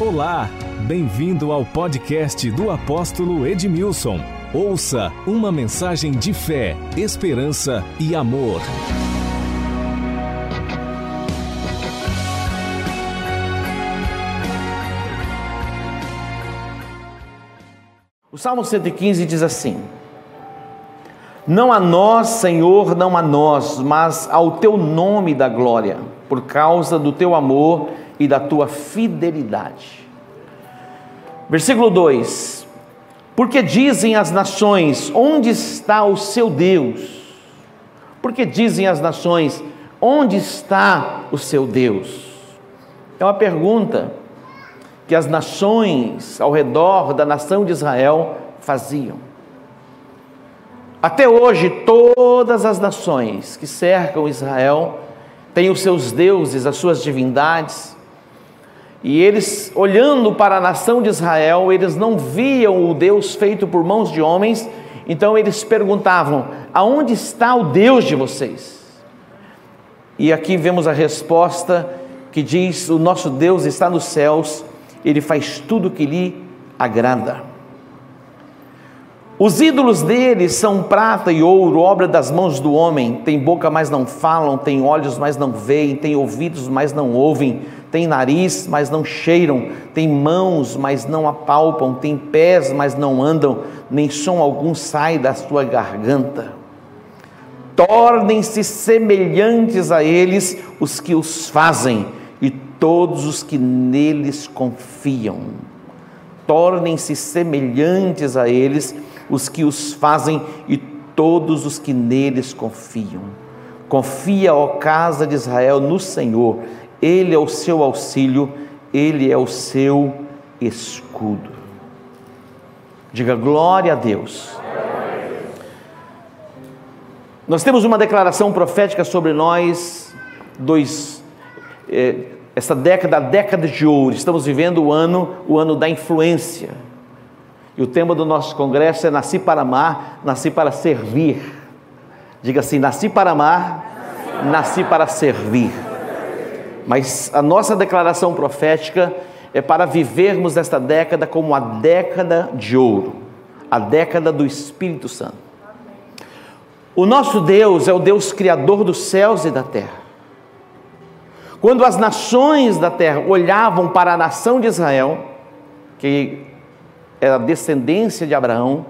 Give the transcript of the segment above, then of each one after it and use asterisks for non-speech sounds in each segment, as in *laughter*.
Olá, bem-vindo ao podcast do apóstolo Edmilson. Ouça uma mensagem de fé, esperança e amor. O Salmo 115 diz assim: Não a nós, Senhor, não a nós, mas ao teu nome da glória, por causa do teu amor e da tua fidelidade. Versículo 2: Porque dizem as nações: Onde está o seu Deus? Porque dizem as nações: Onde está o seu Deus? É uma pergunta que as nações ao redor da nação de Israel faziam. Até hoje, todas as nações que cercam Israel têm os seus deuses, as suas divindades, e eles, olhando para a nação de Israel, eles não viam o Deus feito por mãos de homens, então eles perguntavam: aonde está o Deus de vocês? E aqui vemos a resposta que diz: o nosso Deus está nos céus, ele faz tudo o que lhe agrada. Os ídolos deles são prata e ouro, obra das mãos do homem. Tem boca, mas não falam, tem olhos, mas não veem, tem ouvidos, mas não ouvem, tem nariz, mas não cheiram, tem mãos, mas não apalpam, tem pés, mas não andam, nem som algum sai da sua garganta. Tornem-se semelhantes a eles os que os fazem e todos os que neles confiam. Tornem-se semelhantes a eles os que os fazem e todos os que neles confiam. Confia, ó casa de Israel, no Senhor, Ele é o seu auxílio, Ele é o seu escudo. Diga glória a Deus. Nós temos uma declaração profética sobre nós, dois, é, essa década, a década de ouro. Estamos vivendo o ano, o ano da influência e o tema do nosso congresso é Nasci para amar, nasci para servir. Diga assim: nasci para amar, nasci para servir. Mas a nossa declaração profética é para vivermos esta década como a década de ouro, a década do Espírito Santo. O nosso Deus é o Deus criador dos céus e da terra. Quando as nações da terra olhavam para a nação de Israel, que era descendência de Abraão.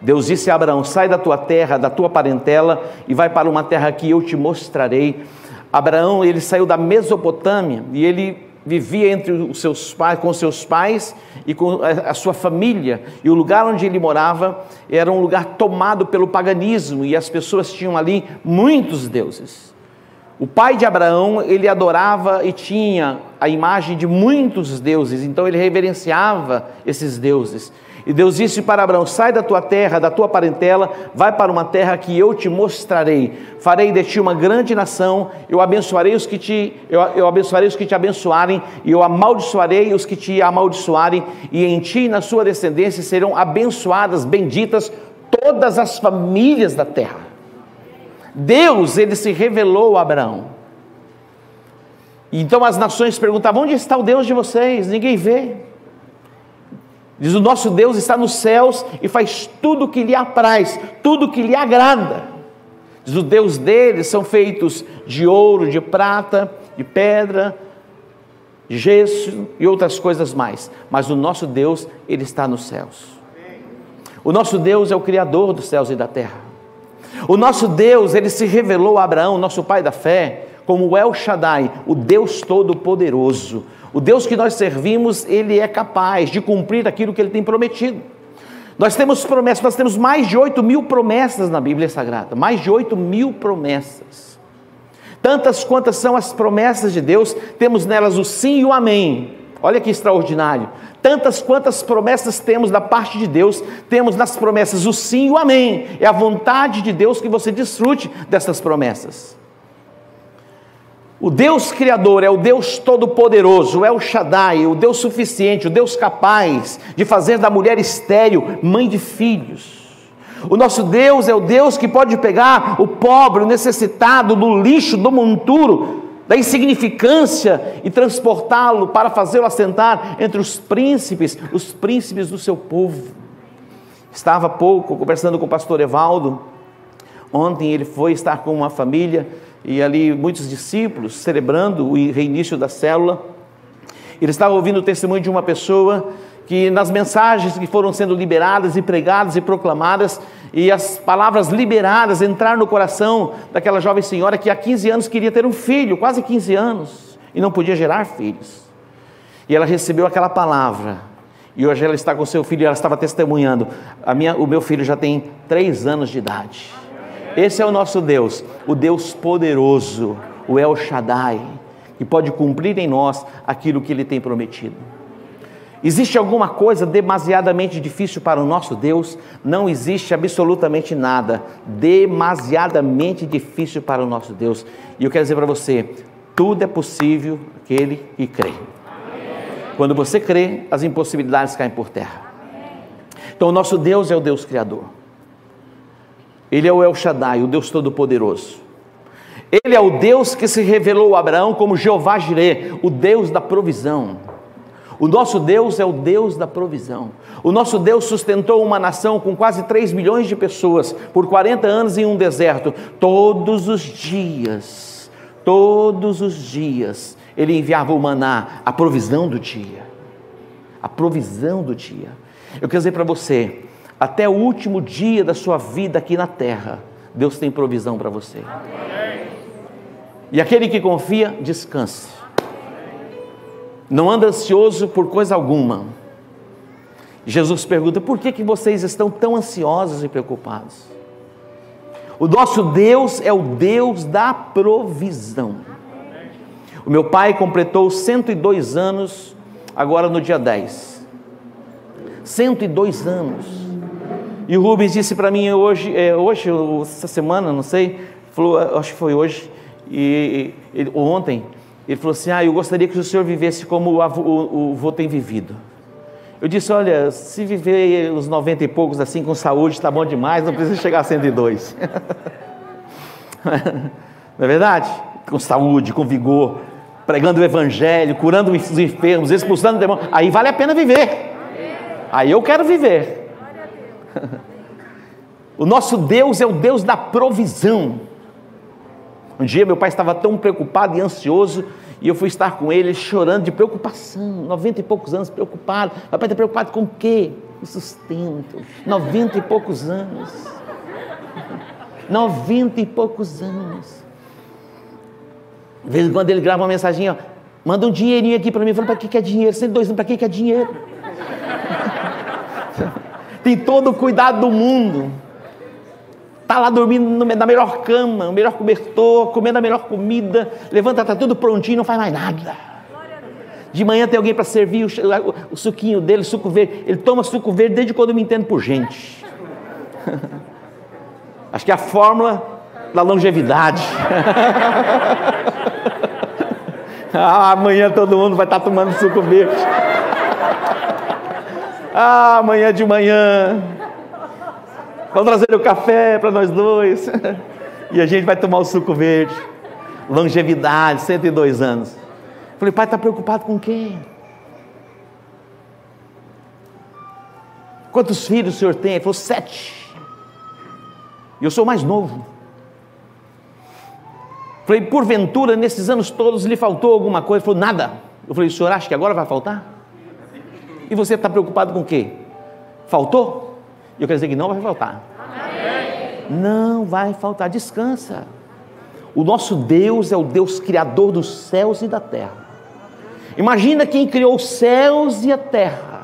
Deus disse a Abraão: sai da tua terra, da tua parentela e vai para uma terra que eu te mostrarei. Abraão, ele saiu da Mesopotâmia e ele vivia entre os seus pais, com seus pais e com a sua família. E o lugar onde ele morava era um lugar tomado pelo paganismo e as pessoas tinham ali muitos deuses. O pai de Abraão, ele adorava e tinha a imagem de muitos deuses, então ele reverenciava esses deuses. E Deus disse para Abraão: Sai da tua terra, da tua parentela, vai para uma terra que eu te mostrarei. Farei de ti uma grande nação, eu abençoarei os que te eu, eu abençoarei os que te abençoarem, e eu amaldiçoarei os que te amaldiçoarem, e em ti e na sua descendência serão abençoadas, benditas todas as famílias da terra. Deus, ele se revelou a Abraão. Então as nações perguntavam: onde está o Deus de vocês? Ninguém vê. Diz: o nosso Deus está nos céus e faz tudo o que lhe apraz, tudo o que lhe agrada. Diz: os Deus deles são feitos de ouro, de prata, de pedra, de gesso e outras coisas mais. Mas o nosso Deus, ele está nos céus. O nosso Deus é o Criador dos céus e da terra. O nosso Deus, ele se revelou a Abraão, nosso pai da fé, como El Shaddai, o Deus Todo-Poderoso. O Deus que nós servimos, ele é capaz de cumprir aquilo que ele tem prometido. Nós temos promessas, nós temos mais de 8 mil promessas na Bíblia Sagrada, mais de 8 mil promessas. Tantas quantas são as promessas de Deus, temos nelas o sim e o amém. Olha que extraordinário. Tantas quantas promessas temos da parte de Deus, temos nas promessas o sim e o amém. É a vontade de Deus que você desfrute dessas promessas. O Deus Criador é o Deus Todo-Poderoso, é o Shaddai, o Deus suficiente, o Deus capaz de fazer da mulher estéril mãe de filhos. O nosso Deus é o Deus que pode pegar o pobre, o necessitado, do lixo, do monturo, da insignificância e transportá-lo para fazê-lo assentar entre os príncipes, os príncipes do seu povo. Estava há pouco conversando com o pastor Evaldo. Ontem ele foi estar com uma família e ali muitos discípulos celebrando o reinício da célula. Ele estava ouvindo o testemunho de uma pessoa que nas mensagens que foram sendo liberadas e pregadas e proclamadas, e as palavras liberadas entraram no coração daquela jovem senhora que há 15 anos queria ter um filho, quase 15 anos, e não podia gerar filhos. E ela recebeu aquela palavra, e hoje ela está com seu filho e ela estava testemunhando: a minha, o meu filho já tem três anos de idade. Esse é o nosso Deus, o Deus poderoso, o El Shaddai, que pode cumprir em nós aquilo que ele tem prometido. Existe alguma coisa demasiadamente difícil para o nosso Deus? Não existe absolutamente nada demasiadamente difícil para o nosso Deus. E eu quero dizer para você: tudo é possível aquele que crê. Quando você crê, as impossibilidades caem por terra. Então, o nosso Deus é o Deus Criador. Ele é o El Shaddai, o Deus Todo-Poderoso. Ele é o Deus que se revelou a Abraão como Jeová Jireh, o Deus da provisão. O nosso Deus é o Deus da provisão. O nosso Deus sustentou uma nação com quase 3 milhões de pessoas por 40 anos em um deserto. Todos os dias, todos os dias, ele enviava o maná, a provisão do dia. A provisão do dia. Eu quero dizer para você, até o último dia da sua vida aqui na terra, Deus tem provisão para você. E aquele que confia, descanse não anda ansioso por coisa alguma. Jesus pergunta: por que, que vocês estão tão ansiosos e preocupados? O nosso Deus é o Deus da provisão. O meu pai completou 102 anos, agora no dia 10. 102 anos. E o Rubens disse para mim hoje, é, hoje, essa semana, não sei, falou, acho que foi hoje, e, e ontem, ele falou assim: Ah, eu gostaria que o senhor vivesse como o avô, o, o avô tem vivido. Eu disse: Olha, se viver os 90 e poucos assim com saúde, está bom demais, não precisa chegar a 102. *laughs* não é verdade? Com saúde, com vigor, pregando o evangelho, curando os enfermos, expulsando demônios. Aí vale a pena viver. Aí eu quero viver. *laughs* O nosso Deus é o Deus da provisão. Um dia meu pai estava tão preocupado e ansioso e eu fui estar com ele chorando de preocupação, noventa e poucos anos preocupado. Papai está preocupado com o quê? O sustento. Noventa e poucos anos. Noventa e poucos anos. De vez em quando ele grava uma mensagem, ó, manda um dinheirinho aqui para mim. Eu falo, para que, que é dinheiro? 102 anos, para que, que é dinheiro? Tem todo o cuidado do mundo. Está lá dormindo na melhor cama, o melhor cobertor, comendo a melhor comida, levanta, está tudo prontinho, não faz mais nada. De manhã tem alguém para servir o, o, suquinho dele, suco verde. Ele toma suco verde desde quando eu me entendo por gente. *laughs* Acho que é a fórmula da longevidade. *laughs* ah, amanhã todo mundo vai estar tá tomando suco verde. Ah, amanhã de manhã Vamos trazer o café para nós dois. *laughs* E a gente vai tomar o suco verde. Longevidade, 102 anos. Falei, pai, está preocupado com quem? Quantos filhos o senhor tem? Ele falou, sete. E eu sou mais novo. Falei, porventura, nesses anos todos lhe faltou alguma coisa? Ele falou, nada. Eu falei, o senhor acha que agora vai faltar? E você está preocupado com o quê? Faltou? Eu quero dizer que não vai faltar. Amém. Não vai faltar, descansa. O nosso Deus é o Deus criador dos céus e da terra. Imagina quem criou os céus e a terra.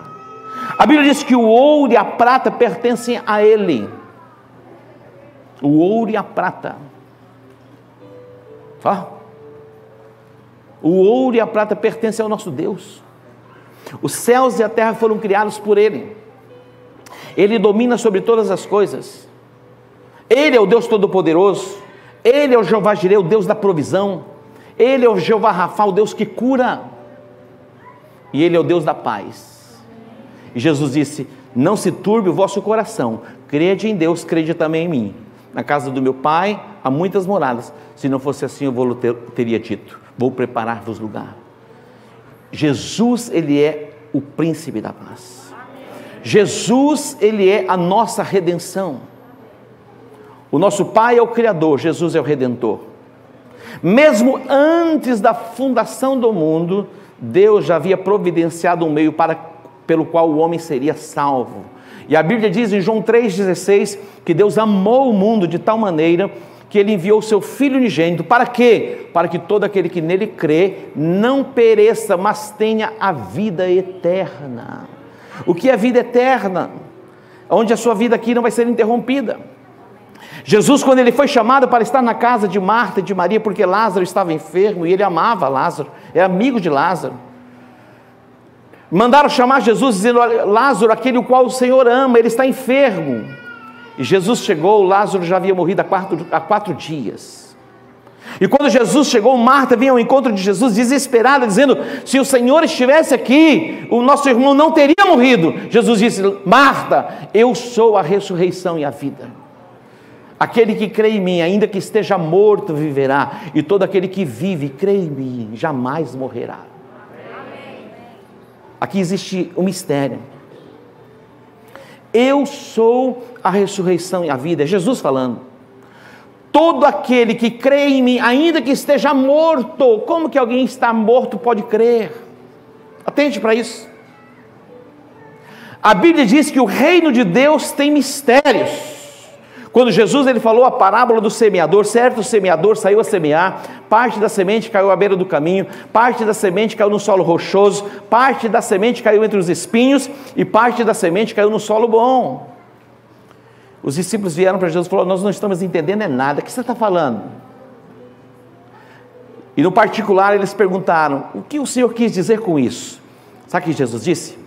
A Bíblia diz que o ouro e a prata pertencem a Ele. O ouro e a prata. O ouro e a prata pertencem ao nosso Deus. Os céus e a terra foram criados por Ele. Ele domina sobre todas as coisas. Ele é o Deus Todo-Poderoso. Ele é o Jeová Jireh, o Deus da provisão. Ele é o Jeová Rafa, o Deus que cura. E Ele é o Deus da paz. E Jesus disse: Não se turbe o vosso coração. Crede em Deus, crede também em mim. Na casa do meu pai há muitas moradas. Se não fosse assim, eu vou ter, teria dito: Vou preparar-vos lugar. Jesus, ele é o príncipe da paz. Jesus, ele é a nossa redenção. O nosso Pai é o Criador, Jesus é o Redentor. Mesmo antes da fundação do mundo, Deus já havia providenciado um meio para, pelo qual o homem seria salvo. E a Bíblia diz em João 3,16 que Deus amou o mundo de tal maneira que ele enviou o seu Filho unigênito. Para quê? Para que todo aquele que nele crê não pereça, mas tenha a vida eterna. O que é vida eterna? Onde a sua vida aqui não vai ser interrompida. Jesus, quando ele foi chamado para estar na casa de Marta e de Maria, porque Lázaro estava enfermo e ele amava Lázaro, é amigo de Lázaro. Mandaram chamar Jesus dizendo: Lázaro, aquele o qual o Senhor ama, ele está enfermo. E Jesus chegou, Lázaro já havia morrido há quatro, há quatro dias. E quando Jesus chegou, Marta vinha ao encontro de Jesus desesperada, dizendo: Se o Senhor estivesse aqui, o nosso irmão não teria morrido. Jesus disse: Marta, eu sou a ressurreição e a vida. Aquele que crê em mim, ainda que esteja morto, viverá, e todo aquele que vive, crê em mim, jamais morrerá. Aqui existe um mistério. Eu sou a ressurreição e a vida. É Jesus falando. Todo aquele que crê em mim, ainda que esteja morto, como que alguém está morto pode crer? Atente para isso. A Bíblia diz que o reino de Deus tem mistérios. Quando Jesus ele falou a parábola do semeador, certo semeador saiu a semear, parte da semente caiu à beira do caminho, parte da semente caiu no solo rochoso, parte da semente caiu entre os espinhos e parte da semente caiu no solo bom. Os discípulos vieram para Jesus e falaram: Nós não estamos entendendo é nada, o que você está falando? E no particular eles perguntaram: O que o Senhor quis dizer com isso? Sabe o que Jesus disse?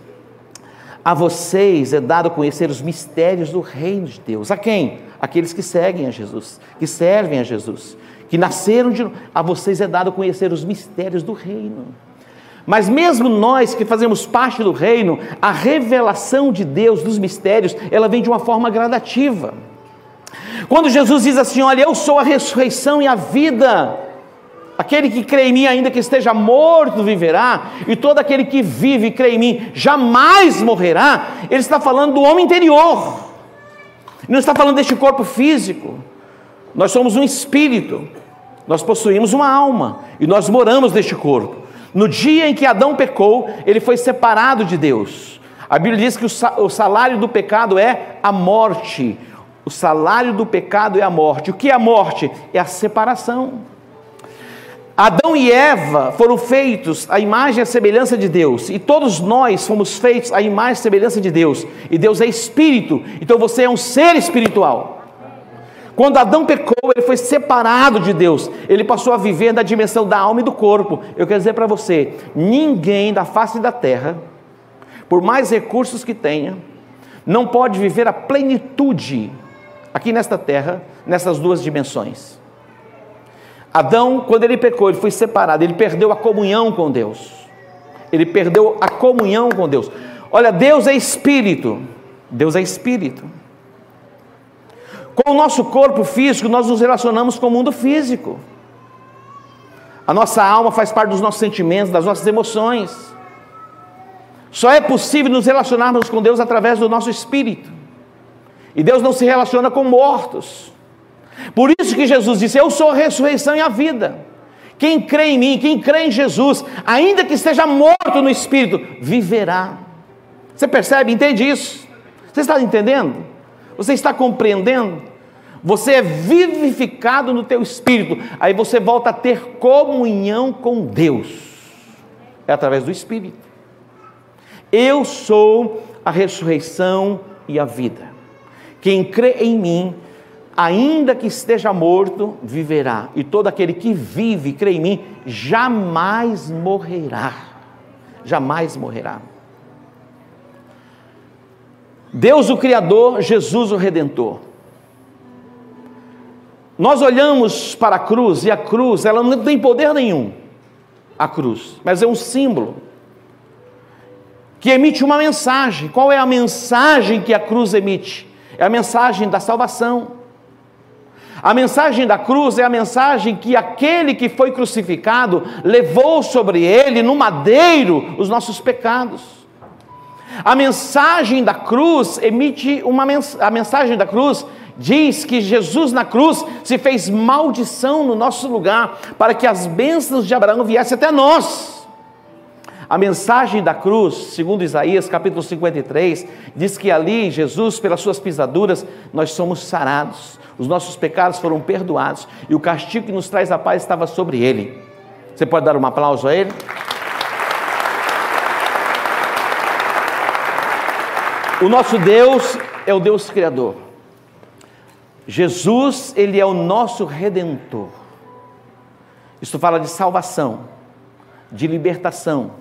A vocês é dado conhecer os mistérios do reino de Deus. A quem? Aqueles que seguem a Jesus, que servem a Jesus, que nasceram de a vocês é dado conhecer os mistérios do reino. Mas mesmo nós que fazemos parte do reino, a revelação de Deus dos mistérios, ela vem de uma forma gradativa. Quando Jesus diz assim: "Olha, eu sou a ressurreição e a vida", Aquele que crê em mim, ainda que esteja morto, viverá, e todo aquele que vive e crê em mim jamais morrerá. Ele está falando do homem interior não está falando deste corpo físico. Nós somos um espírito. Nós possuímos uma alma e nós moramos neste corpo. No dia em que Adão pecou, ele foi separado de Deus. A Bíblia diz que o salário do pecado é a morte. O salário do pecado é a morte. O que é a morte? É a separação. Adão e Eva foram feitos à imagem e à semelhança de Deus, e todos nós fomos feitos à imagem e semelhança de Deus, e Deus é espírito, então você é um ser espiritual. Quando Adão pecou, ele foi separado de Deus, ele passou a viver na dimensão da alma e do corpo. Eu quero dizer para você: ninguém da face da terra, por mais recursos que tenha, não pode viver a plenitude aqui nesta terra, nessas duas dimensões. Adão, quando ele pecou, ele foi separado, ele perdeu a comunhão com Deus. Ele perdeu a comunhão com Deus. Olha, Deus é espírito. Deus é espírito. Com o nosso corpo físico, nós nos relacionamos com o mundo físico. A nossa alma faz parte dos nossos sentimentos, das nossas emoções. Só é possível nos relacionarmos com Deus através do nosso espírito. E Deus não se relaciona com mortos. Por isso que Jesus disse: Eu sou a ressurreição e a vida. Quem crê em mim, quem crê em Jesus, ainda que esteja morto no espírito, viverá. Você percebe, entende isso? Você está entendendo? Você está compreendendo? Você é vivificado no teu espírito, aí você volta a ter comunhão com Deus. É através do espírito. Eu sou a ressurreição e a vida. Quem crê em mim, ainda que esteja morto, viverá. E todo aquele que vive, crê em mim, jamais morrerá. Jamais morrerá. Deus o Criador, Jesus o Redentor. Nós olhamos para a cruz e a cruz, ela não tem poder nenhum, a cruz, mas é um símbolo que emite uma mensagem. Qual é a mensagem que a cruz emite? É a mensagem da salvação A mensagem da cruz é a mensagem que aquele que foi crucificado levou sobre ele, no madeiro, os nossos pecados. A mensagem da cruz emite uma a mensagem da cruz diz que Jesus na cruz se fez maldição no nosso lugar para que as bênçãos de Abraão viessem até nós. A mensagem da cruz, segundo Isaías capítulo 53, diz que ali, Jesus, pelas suas pisaduras, nós somos sarados, os nossos pecados foram perdoados e o castigo que nos traz a paz estava sobre ele. Você pode dar um aplauso a ele? O nosso Deus é o Deus Criador. Jesus, Ele é o nosso redentor. Isso fala de salvação, de libertação,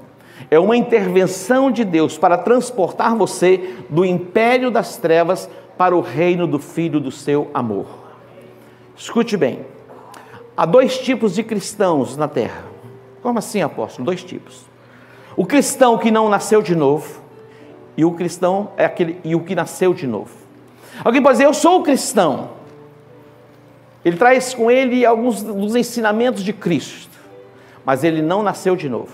é uma intervenção de Deus para transportar você do império das trevas para o reino do Filho do seu amor. Escute bem: há dois tipos de cristãos na terra. Como assim, apóstolo? Dois tipos. O cristão que não nasceu de novo e o cristão é aquele e o que nasceu de novo. Alguém pode dizer, eu sou cristão. Ele traz com ele alguns dos ensinamentos de Cristo, mas ele não nasceu de novo.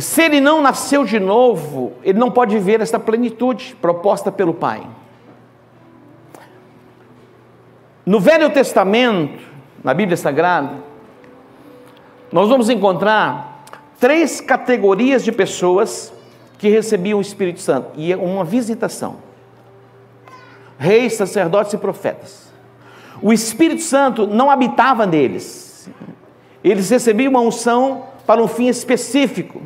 Se ele não nasceu de novo, ele não pode ver essa plenitude proposta pelo Pai. No Velho Testamento, na Bíblia Sagrada, nós vamos encontrar três categorias de pessoas que recebiam o Espírito Santo e é uma visitação: reis, sacerdotes e profetas. O Espírito Santo não habitava neles, eles recebiam uma unção para um fim específico.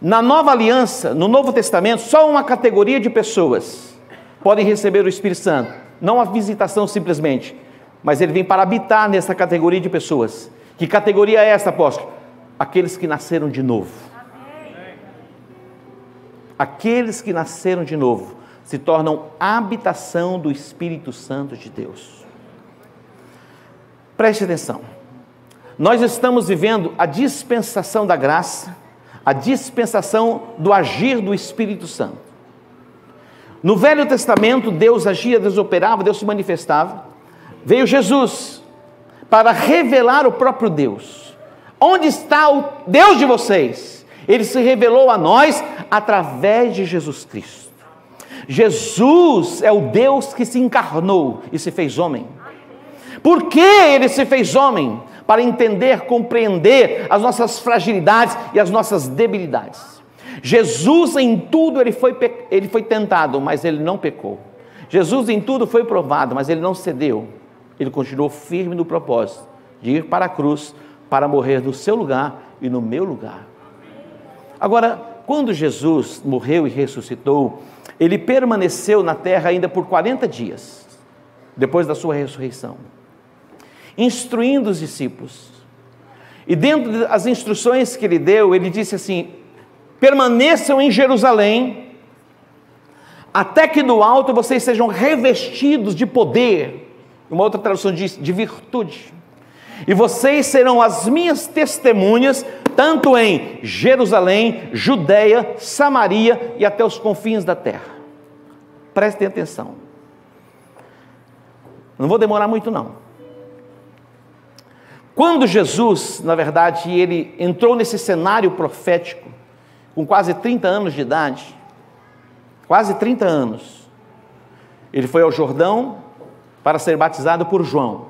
Na nova aliança, no Novo Testamento, só uma categoria de pessoas podem receber o Espírito Santo. Não a visitação simplesmente, mas ele vem para habitar nessa categoria de pessoas. Que categoria é essa, apóstolo? Aqueles que nasceram de novo. Aqueles que nasceram de novo se tornam habitação do Espírito Santo de Deus. Preste atenção. Nós estamos vivendo a dispensação da graça a dispensação do agir do Espírito Santo. No Velho Testamento, Deus agia, Deus operava, Deus se manifestava. Veio Jesus para revelar o próprio Deus. Onde está o Deus de vocês? Ele se revelou a nós através de Jesus Cristo. Jesus é o Deus que se encarnou e se fez homem. Por que ele se fez homem? Para entender, compreender as nossas fragilidades e as nossas debilidades. Jesus em tudo ele foi, ele foi tentado, mas ele não pecou. Jesus em tudo foi provado, mas ele não cedeu. Ele continuou firme no propósito de ir para a cruz para morrer no seu lugar e no meu lugar. Agora, quando Jesus morreu e ressuscitou, ele permaneceu na terra ainda por 40 dias, depois da sua ressurreição instruindo os discípulos. E dentro das instruções que ele deu, ele disse assim: permaneçam em Jerusalém, até que do alto vocês sejam revestidos de poder. Uma outra tradução diz de virtude. E vocês serão as minhas testemunhas, tanto em Jerusalém, Judéia, Samaria e até os confins da terra. Prestem atenção. Não vou demorar muito, não. Quando Jesus, na verdade, ele entrou nesse cenário profético, com quase 30 anos de idade, quase 30 anos, ele foi ao Jordão para ser batizado por João.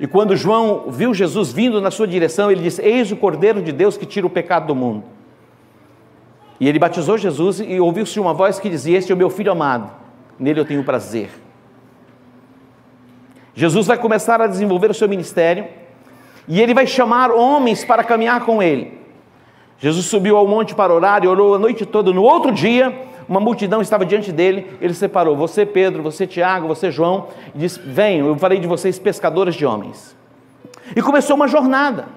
E quando João viu Jesus vindo na sua direção, ele disse: Eis o Cordeiro de Deus que tira o pecado do mundo. E ele batizou Jesus e ouviu-se uma voz que dizia: Este é o meu filho amado, nele eu tenho prazer. Jesus vai começar a desenvolver o seu ministério e ele vai chamar homens para caminhar com ele. Jesus subiu ao monte para orar e orou a noite toda. No outro dia, uma multidão estava diante dele. Ele separou você, Pedro, você, Tiago, você, João, e disse: Venham, eu farei de vocês pescadores de homens. E começou uma jornada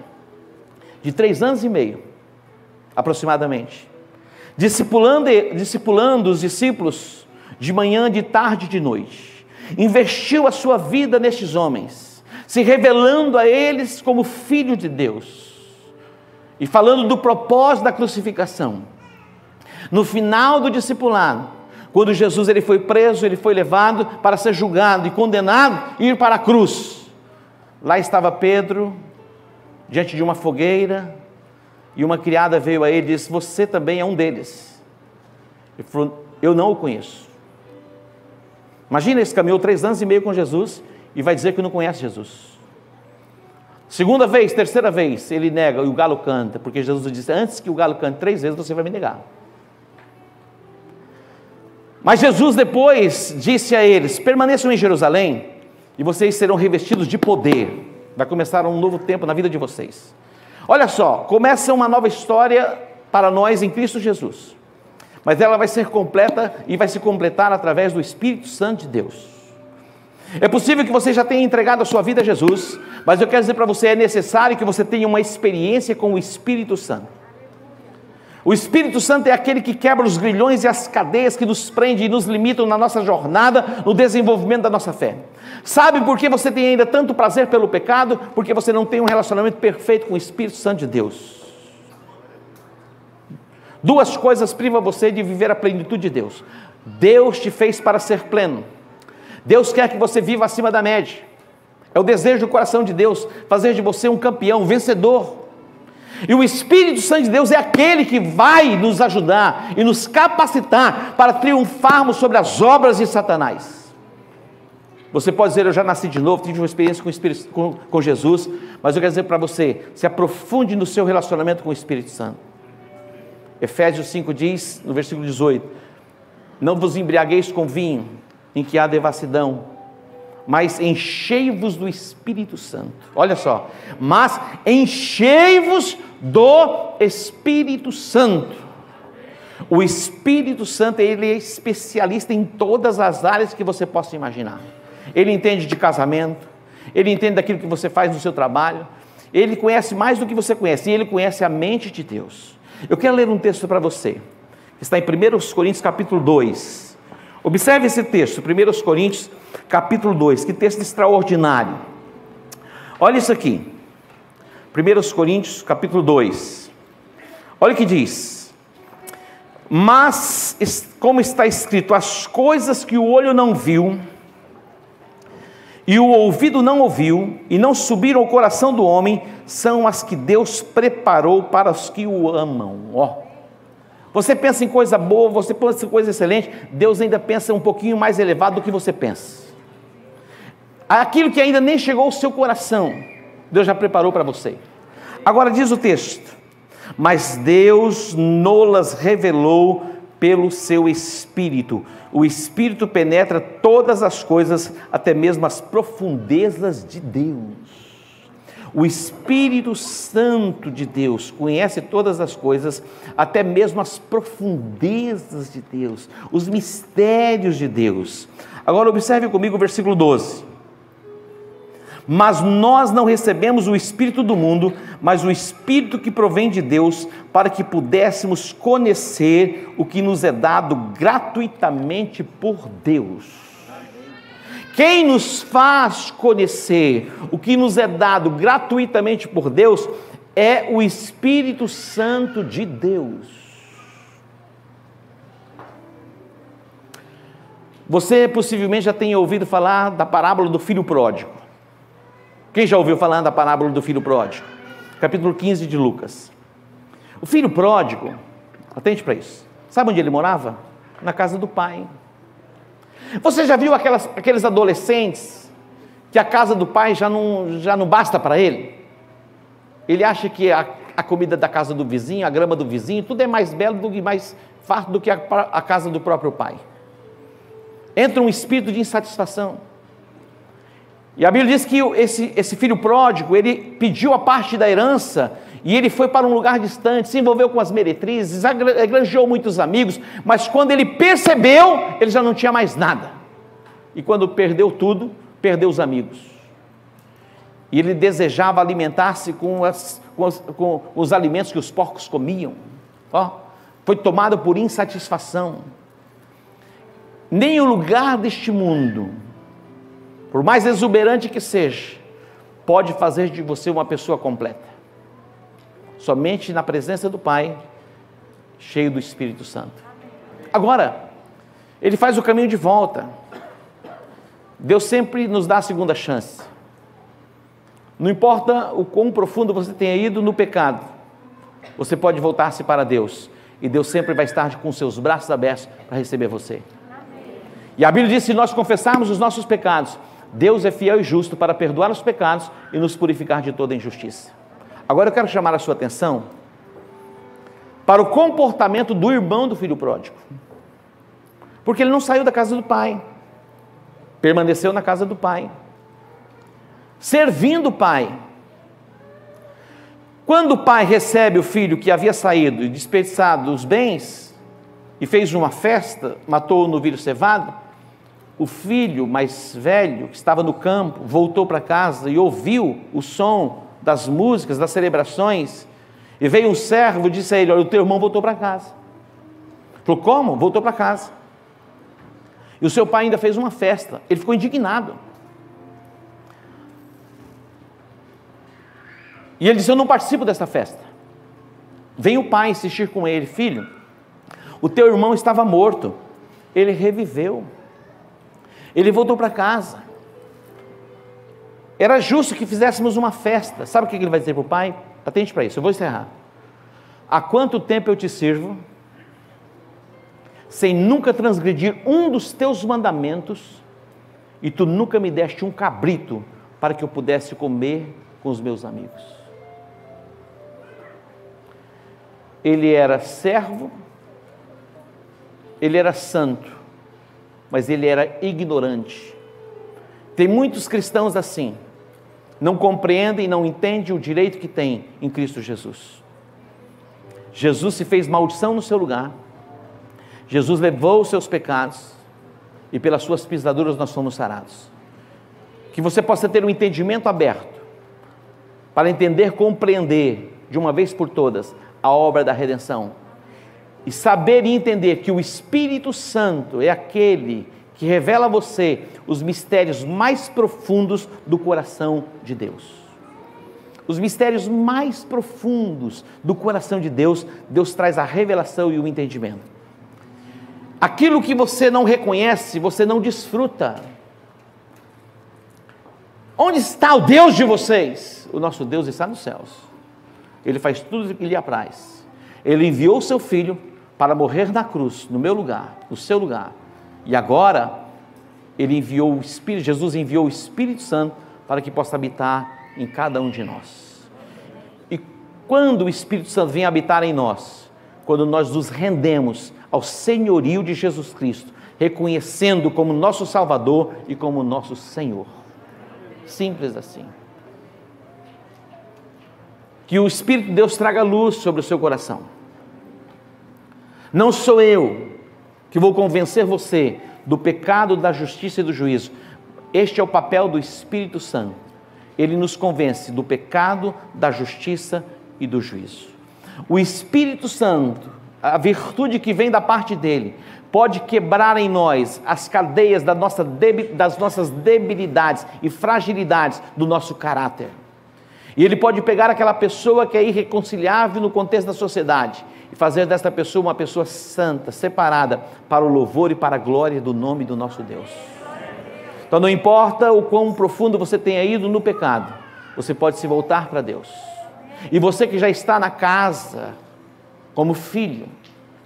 de três anos e meio, aproximadamente, discipulando, discipulando os discípulos de manhã, de tarde e de noite. Investiu a sua vida nestes homens se revelando a eles como filho de Deus e falando do propósito da crucificação. No final do discipulado, Quando Jesus ele foi preso, ele foi levado para ser julgado e condenado e ir para a cruz. Lá estava Pedro, diante de uma fogueira, e uma criada veio a ele e disse: Você também é um deles. Ele falou: Eu não o conheço. Imagina, esse caminhou três anos e meio com Jesus e vai dizer que não conhece Jesus. Segunda vez, terceira vez, ele nega e o galo canta, porque Jesus disse: Antes que o galo cante três vezes, você vai me negar. Mas Jesus depois disse a eles: permaneçam em Jerusalém e vocês serão revestidos de poder. Vai começar um novo tempo na vida de vocês. Olha só, começa uma nova história para nós em Cristo Jesus. Mas ela vai ser completa e vai se completar através do Espírito Santo de Deus. É possível que você já tenha entregado a sua vida a Jesus, mas eu quero dizer para você: é necessário que você tenha uma experiência com o Espírito Santo. O Espírito Santo é aquele que quebra os grilhões e as cadeias que nos prendem e nos limitam na nossa jornada, no desenvolvimento da nossa fé. Sabe por que você tem ainda tanto prazer pelo pecado? Porque você não tem um relacionamento perfeito com o Espírito Santo de Deus. Duas coisas privam você de viver a plenitude de Deus. Deus te fez para ser pleno. Deus quer que você viva acima da média. É o desejo do coração de Deus fazer de você um campeão, um vencedor. E o Espírito Santo de Deus é aquele que vai nos ajudar e nos capacitar para triunfarmos sobre as obras de Satanás. Você pode dizer, eu já nasci de novo, tive uma experiência com, Espírito, com, com Jesus, mas eu quero dizer para você, se aprofunde no seu relacionamento com o Espírito Santo. Efésios 5 diz, no versículo 18: Não vos embriagueis com vinho, em que há devassidão, mas enchei-vos do Espírito Santo. Olha só, mas enchei-vos do Espírito Santo. O Espírito Santo, ele é especialista em todas as áreas que você possa imaginar. Ele entende de casamento, ele entende daquilo que você faz no seu trabalho, ele conhece mais do que você conhece, e ele conhece a mente de Deus. Eu quero ler um texto para você, está em 1 Coríntios capítulo 2. Observe esse texto, 1 Coríntios capítulo 2, que texto extraordinário. Olha isso aqui. 1 Coríntios, capítulo 2. Olha o que diz. Mas, como está escrito, as coisas que o olho não viu, e o ouvido não ouviu, e não subiram ao coração do homem, são as que Deus preparou para os que o amam. Ó. Você pensa em coisa boa, você pensa em coisa excelente, Deus ainda pensa um pouquinho mais elevado do que você pensa. Aquilo que ainda nem chegou ao seu coração, Deus já preparou para você. Agora diz o texto: Mas Deus nolas revelou pelo seu Espírito. O Espírito penetra todas as coisas, até mesmo as profundezas de Deus. O Espírito Santo de Deus conhece todas as coisas, até mesmo as profundezas de Deus, os mistérios de Deus. Agora observe comigo o versículo 12. Mas nós não recebemos o Espírito do mundo, mas o Espírito que provém de Deus, para que pudéssemos conhecer o que nos é dado gratuitamente por Deus. Quem nos faz conhecer o que nos é dado gratuitamente por Deus é o Espírito Santo de Deus. Você possivelmente já tem ouvido falar da parábola do filho pródigo. Quem já ouviu falar da parábola do filho pródigo? Capítulo 15 de Lucas. O filho pródigo, atente para isso, sabe onde ele morava? Na casa do pai. Você já viu aquelas, aqueles adolescentes que a casa do pai já não, já não basta para ele? Ele acha que a, a, comida da casa do vizinho, a grama do vizinho, tudo é mais belo do que mais farto do que a, a casa do próprio pai. Entra um espírito de insatisfação. E a Bíblia diz que esse, esse filho pródigo, ele pediu a parte da herança e ele foi para um lugar distante, se envolveu com as meretrizes, granjeou muitos amigos, mas quando ele percebeu, ele já não tinha mais nada. E quando perdeu tudo, perdeu os amigos. E ele desejava alimentar-se com, com, com, os alimentos que os porcos comiam. Ó, foi tomado por insatisfação. Nem o lugar deste mundo por mais exuberante que seja, pode fazer de você uma pessoa completa. Somente na presença do Pai, cheio do Espírito Santo. Agora, Ele faz o caminho de volta. Deus sempre nos dá a segunda chance. Não importa o quão profundo você tenha ido no pecado, você pode voltar-se para Deus. E Deus sempre vai estar com seus braços abertos para receber você. E a Bíblia diz: se nós confessarmos os nossos pecados, Deus é fiel e justo para perdoar os pecados e nos purificar de toda injustiça. Agora eu quero chamar a sua atenção para o comportamento do irmão do filho pródigo. Porque ele não saiu da casa do pai, permaneceu na casa do pai, servindo o pai. Quando o pai recebe o filho que havia saído e desperdiçado os bens, e fez uma festa, matou o novilho cevado, o filho mais velho, que estava no campo, voltou para casa e ouviu o som das músicas, das celebrações, e veio um servo e disse a ele: Olha, o teu irmão voltou para casa. Falou: Como? Voltou para casa. E o seu pai ainda fez uma festa. Ele ficou indignado. E ele disse: Eu não participo dessa festa. Vem o pai insistir com ele: Filho, o teu irmão estava morto, ele reviveu, ele voltou para casa. Era justo que fizéssemos uma festa. Sabe o que ele vai dizer para o pai? Atente para isso, eu vou encerrar. Há quanto tempo eu te sirvo, sem nunca transgredir um dos teus mandamentos, e tu nunca me deste um cabrito para que eu pudesse comer com os meus amigos. Ele era servo, ele era santo, mas ele era ignorante. Tem muitos cristãos assim não compreende e não entende o direito que tem em Cristo Jesus. Jesus se fez maldição no seu lugar, Jesus levou os seus pecados e pelas suas pisaduras nós fomos sarados. Que você possa ter um entendimento aberto para entender, compreender de uma vez por todas a obra da redenção e saber e entender que o Espírito Santo é aquele que revela a você os mistérios mais profundos do coração de Deus. Os mistérios mais profundos do coração de Deus, Deus traz a revelação e o entendimento. Aquilo que você não reconhece, você não desfruta. Onde está o Deus de vocês? O nosso Deus está nos céus. Ele faz tudo o que lhe apraz. Ele enviou o seu filho para morrer na cruz, no meu lugar, no seu lugar e agora, ele enviou o Espírito, Jesus enviou o Espírito Santo para que possa habitar em cada um de nós. E quando o Espírito Santo vem habitar em nós, quando nós nos rendemos ao senhorio de Jesus Cristo, reconhecendo como nosso Salvador e como nosso Senhor. Simples assim. Que o Espírito de Deus traga luz sobre o seu coração. Não sou eu, que vou convencer você do pecado, da justiça e do juízo. Este é o papel do Espírito Santo. Ele nos convence do pecado, da justiça e do juízo. O Espírito Santo, a virtude que vem da parte dele, pode quebrar em nós as cadeias da nossa das nossas debilidades e fragilidades do nosso caráter. E ele pode pegar aquela pessoa que é irreconciliável no contexto da sociedade e fazer desta pessoa uma pessoa santa, separada para o louvor e para a glória do nome do nosso Deus. Então não importa o quão profundo você tenha ido no pecado, você pode se voltar para Deus. E você que já está na casa, como filho,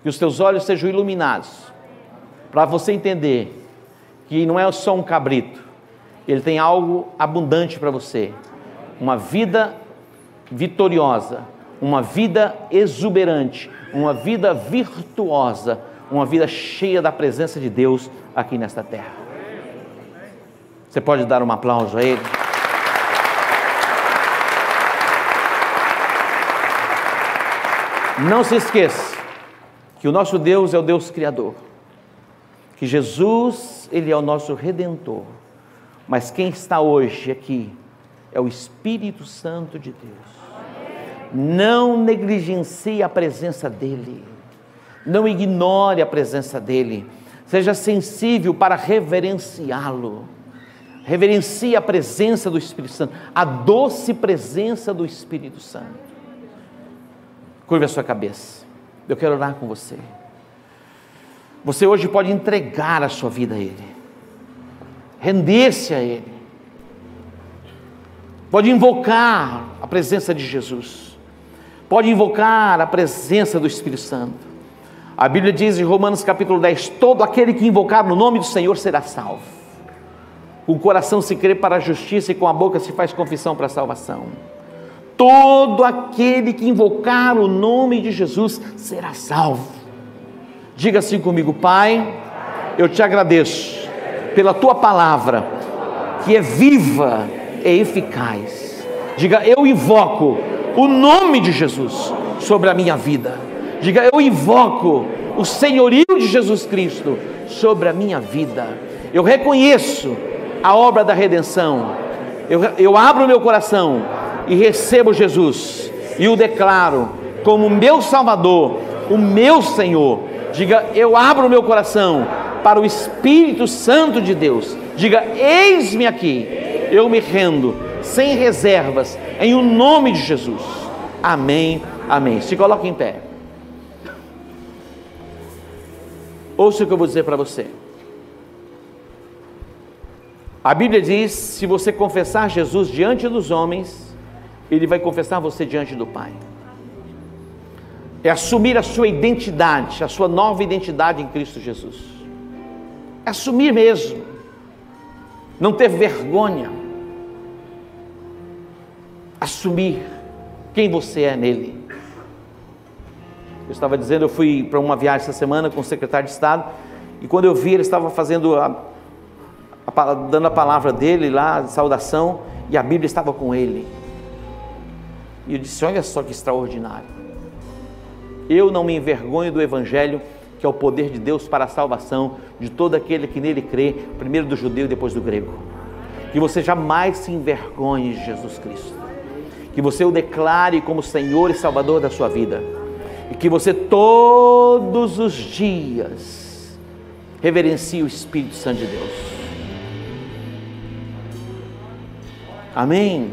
que os teus olhos sejam iluminados, para você entender que não é só um cabrito, ele tem algo abundante para você, uma vida vitoriosa, uma vida exuberante, uma vida virtuosa, uma vida cheia da presença de Deus aqui nesta terra. Você pode dar um aplauso a Ele? Não se esqueça que o nosso Deus é o Deus Criador, que Jesus, Ele é o nosso Redentor, mas quem está hoje aqui é o Espírito Santo de Deus não negligencie a presença dEle. Não ignore a presença dEle. Seja sensível para reverenciá-lo. Reverencie a presença do Espírito Santo, a doce presença do Espírito Santo. Curva a sua cabeça. Eu quero orar com você. Você hoje pode entregar a sua vida a Ele, render-se a Ele, pode invocar a presença de Jesus, pode invocar a presença do Espírito Santo. A Bíblia diz em Romanos capítulo 10: Todo aquele que invocar no nome do Senhor será salvo. Com o coração se crê para a justiça e com a boca se faz confissão para a salvação. Todo aquele que invocar o nome de Jesus será salvo. Diga assim comigo, Pai, eu te agradeço pela tua palavra, que é viva e eficaz. Diga, eu invoco o nome de Jesus sobre a minha vida. Diga, eu invoco o senhorio de Jesus Cristo sobre a minha vida. Eu reconheço a obra da redenção. Eu, eu abro meu coração e recebo Jesus e o declaro como meu Salvador, o meu Senhor. Diga, eu abro meu coração para o Espírito Santo de Deus. Diga, eis-me aqui, eu me rendo, sem reservas, em o nome de Jesus. Amém, amém. Se coloque em pé. Ouça o que eu vou dizer para você. A Bíblia diz: se você confessar Jesus diante dos homens, ele vai confessar você diante do Pai. É assumir a sua identidade, a sua nova identidade em Cristo Jesus. É assumir mesmo. Não ter vergonha. Assumir quem você é nele. Eu estava dizendo, eu fui para uma viagem essa semana com o secretário de Estado, e quando eu vi, ele estava fazendo a, a, dando a palavra dele lá, de saudação, e a Bíblia estava com ele. E eu disse: Olha só que extraordinário. Eu não me envergonho do Evangelho, que é o poder de Deus para a salvação de todo aquele que nele crê, primeiro do judeu e depois do grego. Que você jamais se envergonhe de Jesus Cristo. Que você o declare como Senhor e Salvador da sua vida. E que você todos os dias reverencie o Espírito Santo de Deus. Amém.